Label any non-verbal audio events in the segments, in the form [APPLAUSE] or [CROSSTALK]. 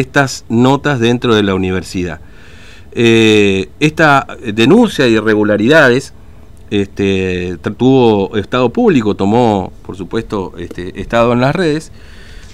estas notas dentro de la universidad. Eh, esta denuncia de irregularidades este, tuvo estado público, tomó, por supuesto, este, estado en las redes.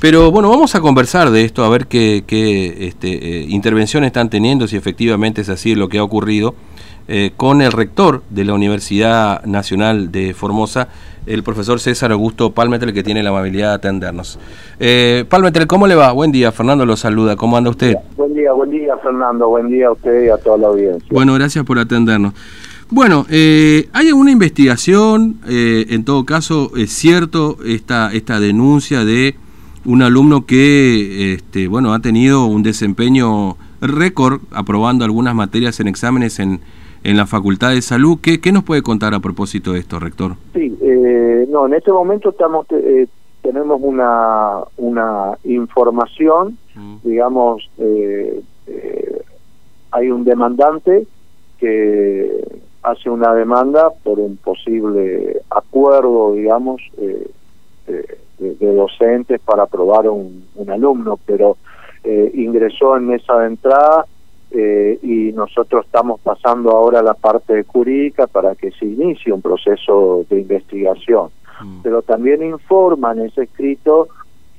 Pero bueno, vamos a conversar de esto, a ver qué, qué este, eh, intervención están teniendo, si efectivamente es así lo que ha ocurrido, eh, con el rector de la Universidad Nacional de Formosa, el profesor César Augusto Palmetel, que tiene la amabilidad de atendernos. Eh, Palmetel, ¿cómo le va? Buen día, Fernando lo saluda, ¿cómo anda usted? Buen día, buen día, Fernando, buen día a usted y a toda la audiencia. Bueno, gracias por atendernos. Bueno, eh, ¿hay alguna investigación? Eh, en todo caso, ¿es cierto esta, esta denuncia de un alumno que este, bueno, ha tenido un desempeño récord aprobando algunas materias en exámenes en, en la Facultad de Salud? ¿Qué, ¿Qué, nos puede contar a propósito de esto, rector? Sí, eh, no, en este momento estamos eh, tenemos una, una información, mm. digamos, eh, eh, hay un demandante que hace una demanda por un posible acuerdo, digamos, eh, de, de, docentes para aprobar un, un alumno, pero eh, ingresó en mesa de entrada eh, y nosotros estamos pasando ahora a la parte jurídica para que se inicie un proceso de investigación. Mm. Pero también informa en ese escrito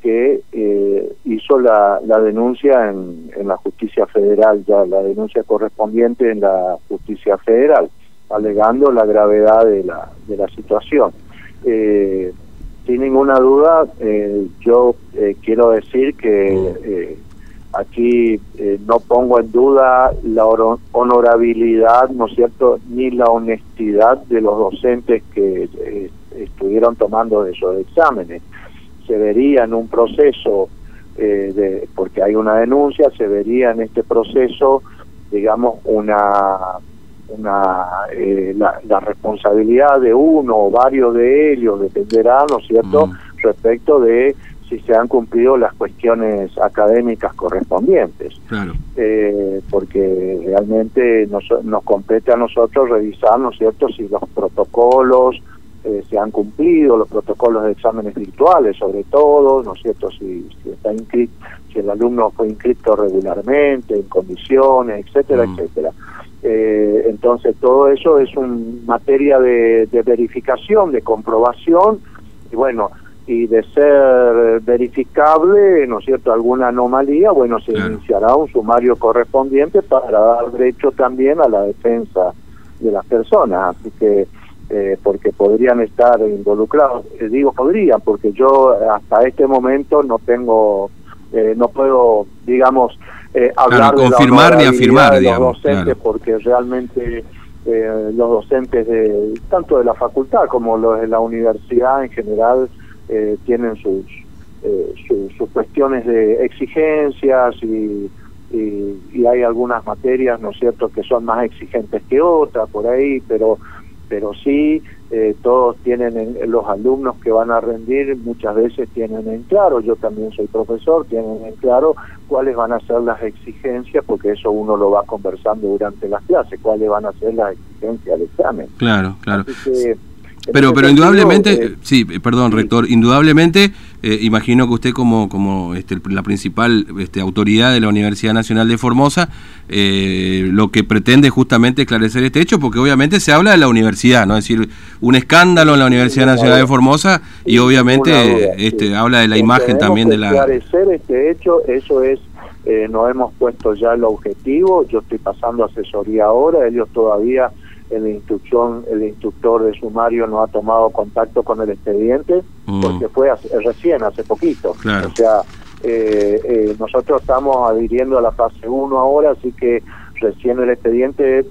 que eh, hizo la, la denuncia en, en la justicia federal, ya la denuncia correspondiente en la justicia federal alegando la gravedad de la, de la situación. Eh, sin ninguna duda, eh, yo eh, quiero decir que eh, aquí eh, no pongo en duda la honorabilidad, ¿no es cierto?, ni la honestidad de los docentes que eh, estuvieron tomando esos exámenes. Se vería en un proceso, eh, de, porque hay una denuncia, se vería en este proceso, digamos, una una eh, la, la, responsabilidad de uno o varios de ellos dependerá, ¿no es cierto?, mm. respecto de si se han cumplido las cuestiones académicas correspondientes. Claro. Eh, porque realmente nos, nos compete a nosotros revisar, ¿no es cierto?, si los protocolos eh, se han cumplido, los protocolos de exámenes virtuales sobre todo, ¿no es cierto?, si, si está inscrito, si el alumno fue inscrito regularmente, en condiciones, etcétera, mm. etcétera. Eh, entonces todo eso es un materia de, de, verificación, de comprobación y bueno, y de ser verificable, ¿no es cierto?, alguna anomalía, bueno, se claro. iniciará un sumario correspondiente para dar derecho también a la defensa de las personas, así que eh, porque podrían estar involucrados, eh, digo podrían, porque yo hasta este momento no tengo, eh, no puedo, digamos, eh, hablar claro, confirmar de ni afirmar, de digamos, los docentes claro. porque realmente eh, los docentes de tanto de la facultad como los de la universidad en general eh, tienen sus, eh, su, sus cuestiones de exigencias y, y, y, hay algunas materias, ¿no es cierto?, que son más exigentes que otras por ahí, pero pero sí eh, todos tienen en, los alumnos que van a rendir muchas veces tienen en claro yo también soy profesor tienen en claro cuáles van a ser las exigencias porque eso uno lo va conversando durante las clases cuáles van a ser las exigencias del examen claro claro que, pero pero indudablemente sí perdón sí. rector indudablemente eh, imagino que usted como como este, la principal este, autoridad de la Universidad Nacional de Formosa eh, lo que pretende justamente esclarecer este hecho porque obviamente se habla de la universidad no es decir un escándalo en la Universidad Nacional de Formosa y obviamente duda, este sí. habla de la imagen también de la esclarecer este hecho eso es eh, nos hemos puesto ya el objetivo yo estoy pasando asesoría ahora ellos todavía el instrucción el instructor de sumario no ha tomado contacto con el expediente mm. porque fue hace, recién hace poquito claro. o sea eh, eh, nosotros estamos adhiriendo a la fase 1 ahora así que recién el expediente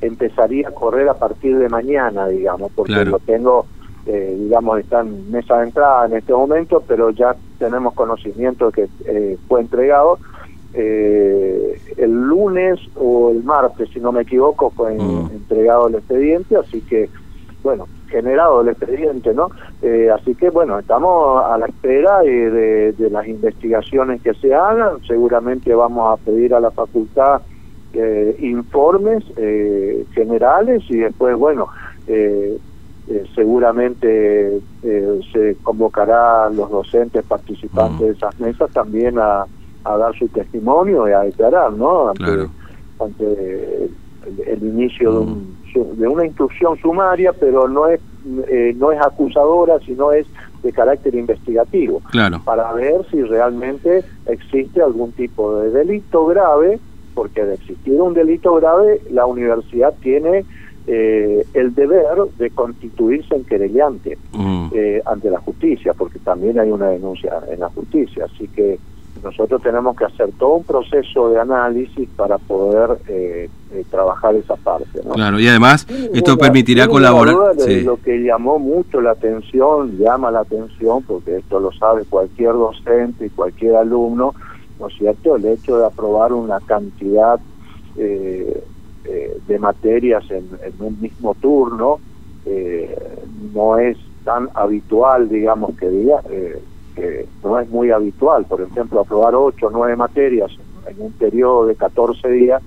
empezaría a correr a partir de mañana digamos porque claro. lo tengo eh, digamos está en mesa de entrada en este momento pero ya tenemos conocimiento de que eh, fue entregado eh, el lunes o el martes, si no me equivoco, fue mm. entregado el expediente, así que, bueno, generado el expediente, ¿no? Eh, así que, bueno, estamos a la espera de, de, de, las investigaciones que se hagan, seguramente vamos a pedir a la facultad eh, informes eh, generales y después, bueno, eh, eh, seguramente eh, se convocará a los docentes participantes mm. de esas mesas también a a dar su testimonio y a declarar, ¿no? Ante, ante el, inicio de, un, mm. de, una instrucción sumaria, pero no es eh, no es acusadora, sino es de carácter investigativo, claro. para ver si realmente existe algún tipo de delito grave, porque de existir un delito grave, la universidad tiene eh, el deber de constituirse en querellante mm. eh, ante la justicia, porque también hay una denuncia en la justicia. Así que nosotros tenemos que hacer todo un proceso de análisis para poder eh, eh, trabajar esa parte. Claro, y además esto permitirá colaborar. Lo que llamó mucho la atención, llama la atención, porque esto lo sabe cualquier docente y cualquier alumno, ¿no es cierto? El hecho de aprobar una cantidad eh, de materias en, un mismo turno no es tan habitual, digamos, que diga que no es muy habitual. Por ejemplo, aprobar ocho o nueve materias en un periodo de 14 días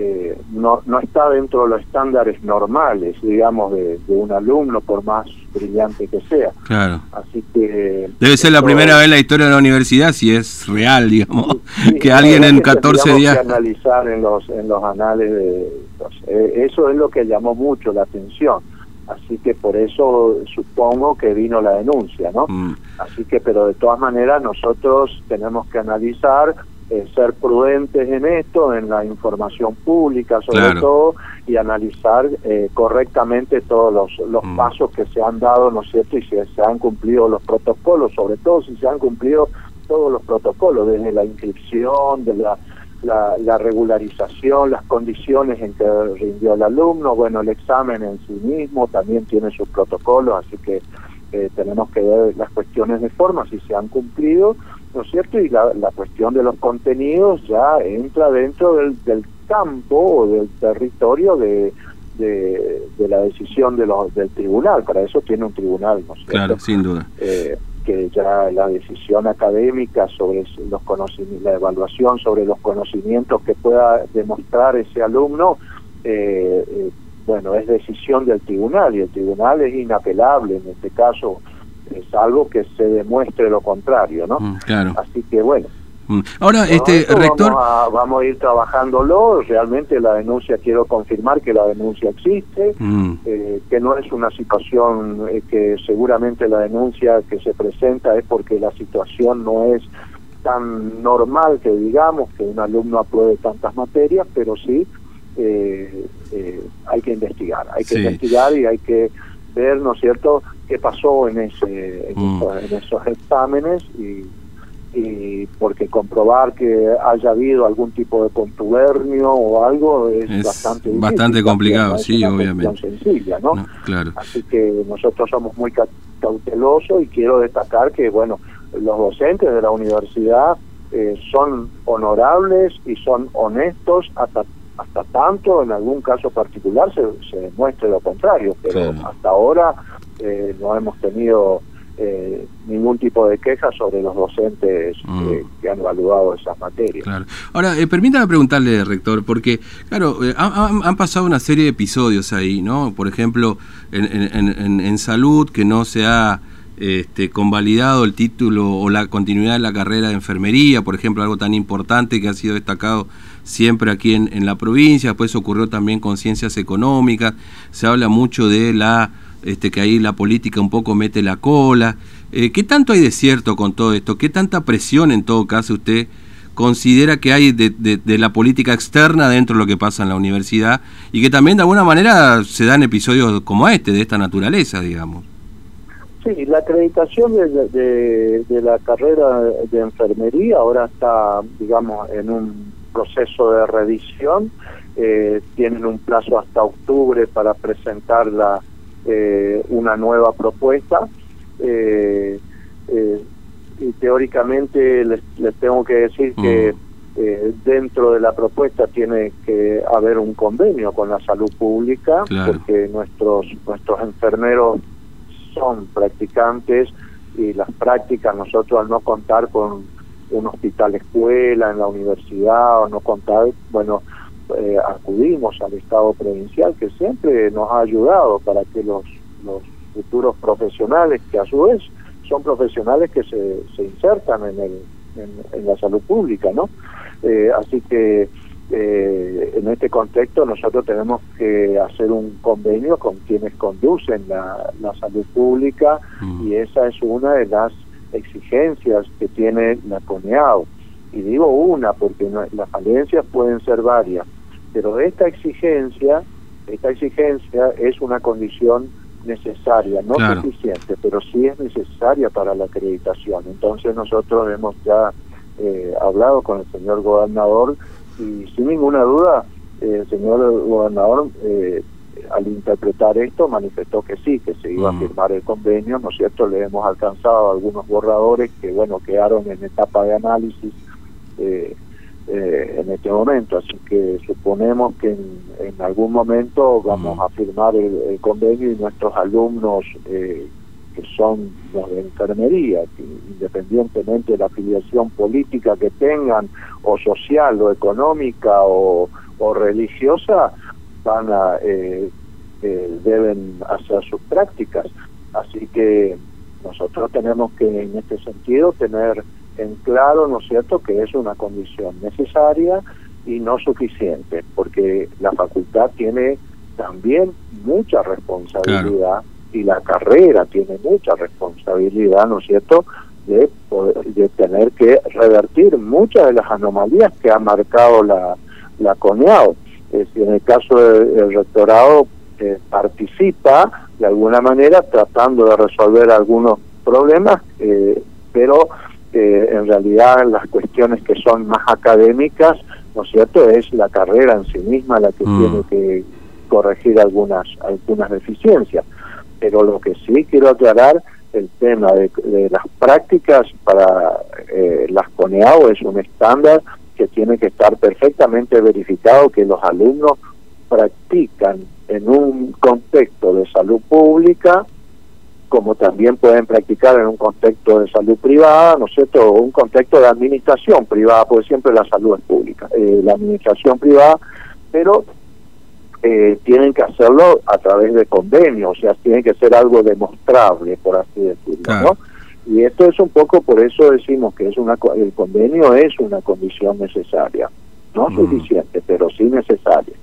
eh, no, no está dentro de los estándares normales, digamos, de, un alumno, por más brillante que sea. Claro. Así que... Debe ser la primera vez en la historia de la universidad, si es real, digamos, que alguien en 14 días... Que analizar en los, en los anales de... Eh, eso es lo que llamó mucho la atención así que por eso supongo que vino la denuncia, ¿no? Mm. Así que, pero de todas maneras nosotros tenemos que analizar, eh, ser prudentes en esto, en la información pública sobre todo, y analizar eh, correctamente todos los, los mm. pasos que se han dado, ¿no es cierto? Y si se han cumplido los protocolos, sobre todo si se han cumplido todos los protocolos, desde la inscripción, de la la, regularización, las condiciones en que rindió el alumno, bueno, el examen en sí mismo también tiene sus protocolos, así que eh, tenemos que ver las cuestiones de forma, si se han cumplido, ¿no es cierto? Y la, cuestión de los contenidos ya entra dentro del, campo o del territorio de, de, la decisión de los, del tribunal, para eso tiene un tribunal, ¿no es cierto? Claro, sin duda. Eh, que ya la decisión académica sobre los conocimientos, la evaluación sobre los conocimientos que pueda demostrar ese alumno, eh, eh, bueno, es decisión del tribunal y el tribunal es inapelable en este caso, es algo que se demuestre lo contrario, ¿no? Mm, claro. Así que bueno, Mm. Ahora, este rector... Vamos a, ir trabajándolo, realmente la denuncia, quiero confirmar que la denuncia existe, mm. eh, que no es una situación eh, que seguramente la denuncia que se presenta es porque la situación no es tan normal que digamos que un alumno apruebe tantas materias, pero sí eh, hay que investigar, hay que investigar y hay que ver, ¿no es cierto?, qué pasó en, ese, en mm. esos exámenes y y porque comprobar que haya habido algún tipo de contubernio o algo es, bastante bastante complicado, sí, obviamente. sencilla, ¿no? Claro. Así que nosotros somos muy cautelosos y quiero destacar que, bueno, los docentes de la universidad eh, son honorables y son honestos hasta hasta tanto en algún caso particular se, se demuestre lo contrario, pero hasta ahora eh, no hemos tenido eh, ningún tipo de queja sobre los docentes mm. que han evaluado esas materias. Claro. Ahora, eh, permítame preguntarle, rector, porque, claro, eh, han, pasado una serie de episodios ahí, ¿no? Por ejemplo, en, en, salud, que no se ha este, convalidado el título o la continuidad de la carrera de enfermería, por ejemplo, algo tan importante que ha sido destacado siempre aquí en, en la provincia, después ocurrió también con ciencias económicas, se habla mucho de la este, que ahí la política un poco mete la cola. Eh, ¿Qué tanto hay de cierto con todo esto? ¿Qué tanta presión en todo caso usted considera que hay de, la política externa dentro de lo que pasa en la universidad y que también de alguna manera se dan episodios como este, de esta naturaleza, digamos? Sí, la acreditación de, la carrera de enfermería ahora está, digamos, en un proceso de revisión. Eh, tienen un plazo hasta octubre para presentar la, eh, una nueva propuesta. Eh, eh, y teóricamente les, tengo que decir que mm. dentro de la propuesta tiene que haber un convenio con la salud pública, porque nuestros, nuestros enfermeros son practicantes y las prácticas nosotros al no contar con un hospital escuela en la universidad o no contar, bueno, eh, acudimos al Estado provincial que siempre nos ha ayudado para que los, los futuros profesionales, que a su vez son profesionales que se, se insertan en el, en, la salud pública, ¿no? Eh, así que eh, en este contexto nosotros tenemos que hacer un convenio con quienes conducen la, salud pública mm. y esa es una de las exigencias que tiene la CONEAO. Y digo una porque las falencias pueden ser varias, pero esta exigencia, esta exigencia es una condición necesaria, no suficiente, pero sí es necesaria para la acreditación. Entonces nosotros hemos ya eh, hablado con el señor gobernador y sin ninguna duda eh, el señor gobernador eh, al interpretar esto manifestó que sí, que se iba a mm. firmar el convenio, ¿no es cierto? Le hemos alcanzado algunos borradores que, bueno, quedaron en etapa de análisis eh, eh, en este momento, así que suponemos que en, algún momento vamos a firmar el, convenio y nuestros alumnos eh, que son los de enfermería, que independientemente de la afiliación política que tengan, o social, o económica, o, o religiosa, van a eh, eh, deben hacer sus prácticas. Así que nosotros tenemos que en este sentido tener en claro, ¿no es cierto?, que es una condición necesaria y no suficiente, porque la facultad tiene también mucha responsabilidad y la carrera tiene mucha responsabilidad, ¿no es cierto?, de, de tener que revertir muchas de las anomalías que ha marcado la, la CONEAO. Es en el caso del rectorado eh, participa de alguna manera tratando de resolver algunos problemas, eh, pero eh, en realidad las cuestiones que son más académicas, ¿no es cierto?, es la carrera en sí misma la que mm. tiene que corregir algunas, algunas deficiencias. Pero lo que sí quiero aclarar, el tema de, las prácticas para las CONEAO es un estándar que tiene que estar perfectamente verificado que los alumnos practican en un contexto de salud pública, como también pueden practicar en un contexto de salud privada, ¿no es cierto?, o un contexto de administración privada, porque siempre la salud es pública, eh, la administración privada, pero eh, tienen que hacerlo a través de convenios, o sea, tiene que ser algo demostrable, por así decirlo, ¿no? Y esto es un poco, por eso decimos que es una el convenio es una condición necesaria, no suficiente, pero sí necesaria.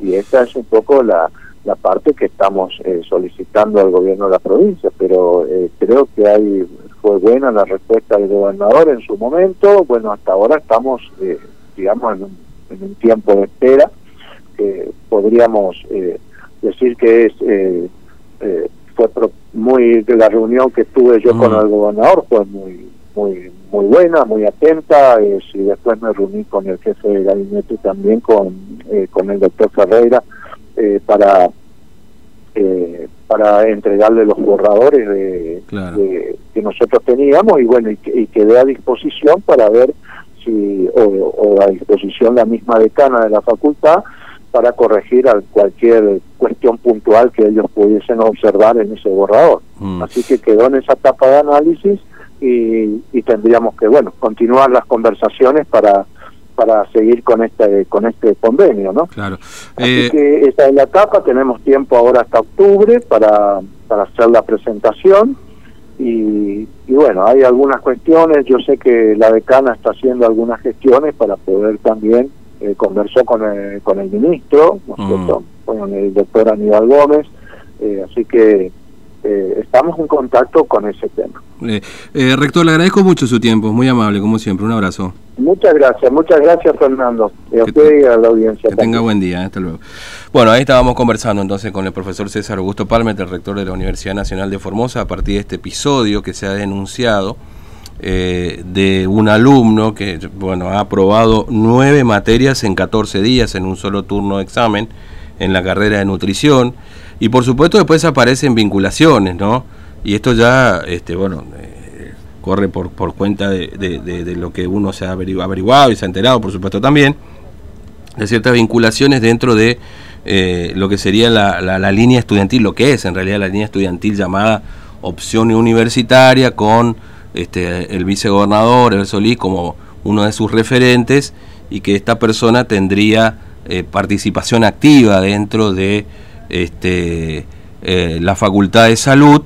Y esta es un poco la, la parte que estamos eh, solicitando al gobierno de la provincia, pero eh, creo que hay fue buena la respuesta del gobernador en su momento. Bueno, hasta ahora estamos, eh, digamos, en un, en un, tiempo de espera que podríamos decir que es fue muy la reunión que tuve yo con el gobernador fue muy muy muy buena muy atenta y después me reuní con el jefe de gabinete también con eh, con el doctor Ferreira eh, para eh, para entregarle los borradores de, que nosotros teníamos y bueno y, y, quedé a disposición para ver si o, o a disposición la misma decana de la facultad para corregir cualquier cuestión puntual que ellos pudiesen observar en ese borrador. Mm. Así que quedó en esa etapa de análisis y, tendríamos que, bueno, continuar las conversaciones para para seguir con este con este convenio, ¿no? Claro. Así eh, que esa es la etapa, tenemos tiempo ahora hasta octubre para, para hacer la presentación y, y bueno, hay algunas cuestiones, yo sé que la decana está haciendo algunas gestiones para poder también eh, conversó con el, con el ministro, mm. con el doctor Aníbal Gómez, eh, así que eh, estamos en contacto con ese tema. rector, le agradezco mucho su tiempo, muy amable, como siempre, un abrazo. Muchas gracias, muchas gracias Fernando, y a usted y a la audiencia. Que tenga buen día, hasta luego. Bueno, ahí estábamos conversando entonces con el profesor César Augusto Palmer, el rector de la Universidad Nacional de Formosa, a partir de este episodio que se ha denunciado eh, de un alumno que bueno, ha aprobado nueve materias en 14 días en un solo turno de examen en la carrera de nutrición. Y por supuesto después aparecen vinculaciones, ¿no? Y esto ya, este, bueno, eh, corre por, por cuenta de, lo que uno se ha averiguado y se ha enterado, por supuesto también, de ciertas vinculaciones dentro de eh, lo que sería la, la, línea estudiantil, lo que es en realidad la línea estudiantil llamada opción universitaria con este, el vicegobernador, el Solís, como uno de sus referentes y que esta persona tendría eh, participación activa dentro de este, eh, la Facultad de Salud,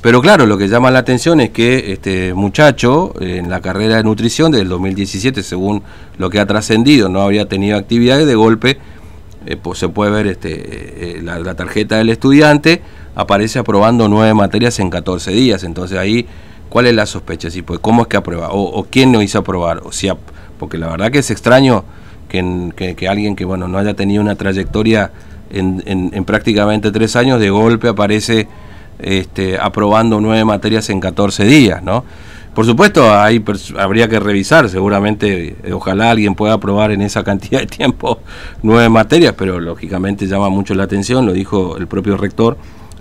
Pero claro, lo que llama la atención es que este muchacho en la carrera de nutrición del 2017, según lo que ha trascendido, no habría tenido actividades, de golpe eh, pues se puede ver este, la, tarjeta del estudiante, aparece aprobando nueve materias en 14 días. Entonces ahí, ¿cuál es la sospecha? Si, pues, ¿Cómo es que aprueba? O, quién no hizo aprobar? O sea, porque la verdad que es extraño que, alguien que bueno no haya tenido una trayectoria en, en prácticamente tres años, de golpe aparece este, aprobando nueve materias en 14 días, ¿no? Por supuesto, habría que revisar, seguramente, eh, ojalá alguien pueda aprobar en esa [LAUGHS] cantidad de tiempo nueve materias, pero lógicamente llama mucho la atención, lo dijo el propio rector.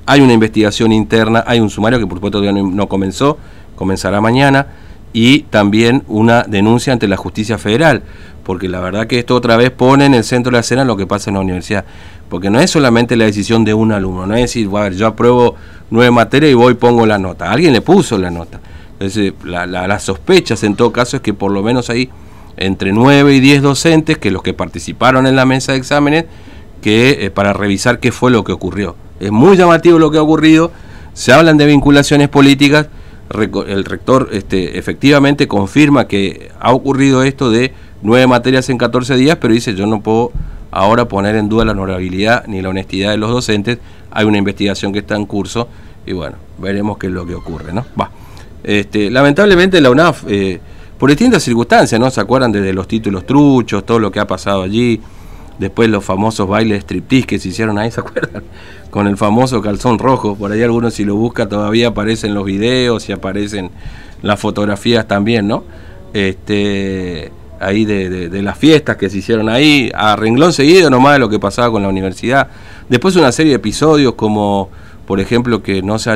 Hay una investigación interna, hay un sumario que por supuesto todavía no comenzó, comenzará mañana, y también una denuncia ante la justicia federal, porque la verdad que esto otra vez pone en el centro de la escena lo que pasa en la universidad, porque no es solamente la decisión de un alumno, no es decir, a ver, yo apruebo nueve materias y voy y pongo la nota. Alguien le puso la nota. Entonces, la, las sospechas en todo caso es que por lo menos hay entre nueve y diez docentes, que los que participaron en la mesa de exámenes, que eh, para revisar qué fue lo que ocurrió. Es muy llamativo lo que ha ocurrido, se hablan de vinculaciones políticas, el rector este, efectivamente confirma que ha ocurrido esto de nueve materias en 14 días, pero dice yo no puedo ahora poner en duda la honorabilidad ni la honestidad de los docentes, hay una investigación que está en curso y bueno, veremos qué es lo que ocurre, ¿no? Va. Este, lamentablemente la UNAF, eh, por distintas circunstancias, ¿no? Se acuerdan desde los títulos truchos, todo lo que ha pasado allí, después los famosos bailes striptease que se hicieron ahí, ¿se acuerdan? [LAUGHS] Con el famoso calzón rojo, por ahí algunos si lo busca todavía aparecen los videos y aparecen las fotografías también, ¿no? Este, ahí de, de, las fiestas que se hicieron ahí, a renglón seguido nomás de lo que pasaba con la universidad. Después una serie de episodios como, por ejemplo, que no se haya